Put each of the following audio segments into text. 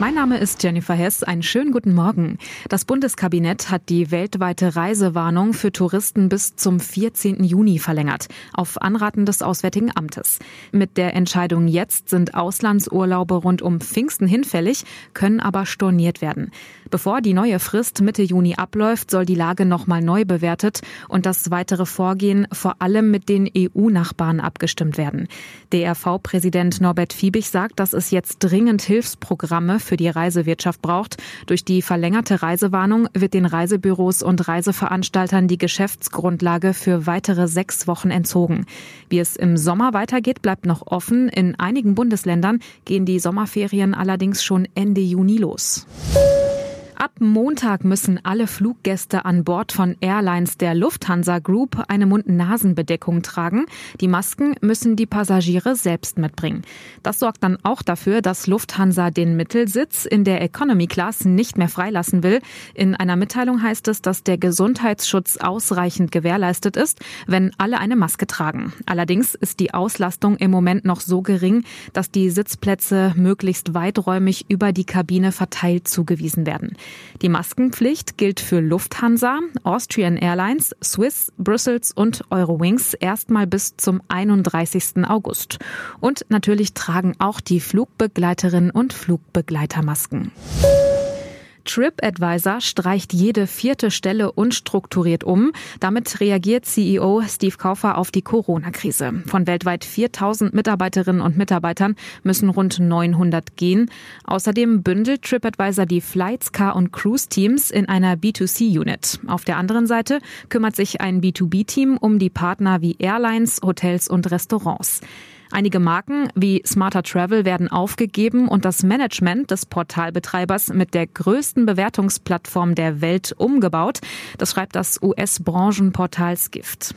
Mein Name ist Jennifer Hess. Einen schönen guten Morgen. Das Bundeskabinett hat die weltweite Reisewarnung für Touristen bis zum 14. Juni verlängert, auf Anraten des Auswärtigen Amtes. Mit der Entscheidung jetzt sind Auslandsurlaube rund um Pfingsten hinfällig, können aber storniert werden. Bevor die neue Frist Mitte Juni abläuft, soll die Lage nochmal neu bewertet und das weitere Vorgehen vor allem mit den EU-Nachbarn abgestimmt werden. DRV-Präsident Norbert Fiebig sagt, dass es jetzt dringend Hilfsprogramme für die Reisewirtschaft braucht. Durch die verlängerte Reisewarnung wird den Reisebüros und Reiseveranstaltern die Geschäftsgrundlage für weitere sechs Wochen entzogen. Wie es im Sommer weitergeht, bleibt noch offen. In einigen Bundesländern gehen die Sommerferien allerdings schon Ende Juni los. Ab Montag müssen alle Fluggäste an Bord von Airlines der Lufthansa Group eine Mund-Nasen-Bedeckung tragen. Die Masken müssen die Passagiere selbst mitbringen. Das sorgt dann auch dafür, dass Lufthansa den Mittelsitz in der Economy Class nicht mehr freilassen will. In einer Mitteilung heißt es, dass der Gesundheitsschutz ausreichend gewährleistet ist, wenn alle eine Maske tragen. Allerdings ist die Auslastung im Moment noch so gering, dass die Sitzplätze möglichst weiträumig über die Kabine verteilt zugewiesen werden. Die Maskenpflicht gilt für Lufthansa, Austrian Airlines, Swiss, Brussels und Eurowings erstmal bis zum 31. August. Und natürlich tragen auch die Flugbegleiterinnen und Flugbegleiter Masken. TripAdvisor streicht jede vierte Stelle unstrukturiert um. Damit reagiert CEO Steve Kaufer auf die Corona-Krise. Von weltweit 4000 Mitarbeiterinnen und Mitarbeitern müssen rund 900 gehen. Außerdem bündelt TripAdvisor die Flights, Car und Cruise Teams in einer B2C-Unit. Auf der anderen Seite kümmert sich ein B2B-Team um die Partner wie Airlines, Hotels und Restaurants. Einige Marken wie Smarter Travel werden aufgegeben und das Management des Portalbetreibers mit der größten Bewertungsplattform der Welt umgebaut. Das schreibt das US-Branchenportal Skift.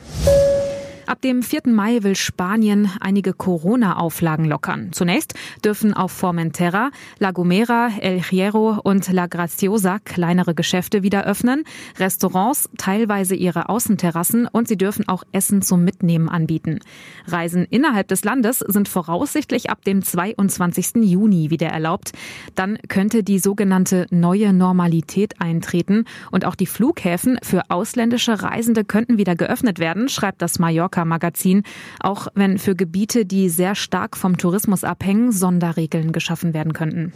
Ab dem 4. Mai will Spanien einige Corona-Auflagen lockern. Zunächst dürfen auf Formentera, La Gomera, El Hierro und La Graciosa kleinere Geschäfte wieder öffnen, Restaurants teilweise ihre Außenterrassen und sie dürfen auch Essen zum Mitnehmen anbieten. Reisen innerhalb des Landes sind voraussichtlich ab dem 22. Juni wieder erlaubt. Dann könnte die sogenannte neue Normalität eintreten und auch die Flughäfen für ausländische Reisende könnten wieder geöffnet werden, schreibt das Mallorca Mallorca-Magazin, auch wenn für Gebiete, die sehr stark vom Tourismus abhängen, Sonderregeln geschaffen werden könnten.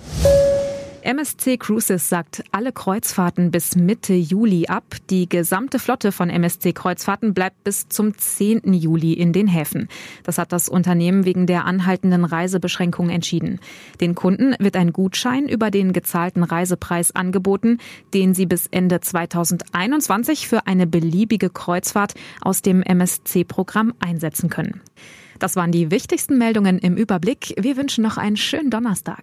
MSC Cruises sagt alle Kreuzfahrten bis Mitte Juli ab. Die gesamte Flotte von MSC Kreuzfahrten bleibt bis zum 10. Juli in den Häfen. Das hat das Unternehmen wegen der anhaltenden Reisebeschränkungen entschieden. Den Kunden wird ein Gutschein über den gezahlten Reisepreis angeboten, den sie bis Ende 2021 für eine beliebige Kreuzfahrt aus dem MSC-Programm einsetzen können. Das waren die wichtigsten Meldungen im Überblick. Wir wünschen noch einen schönen Donnerstag.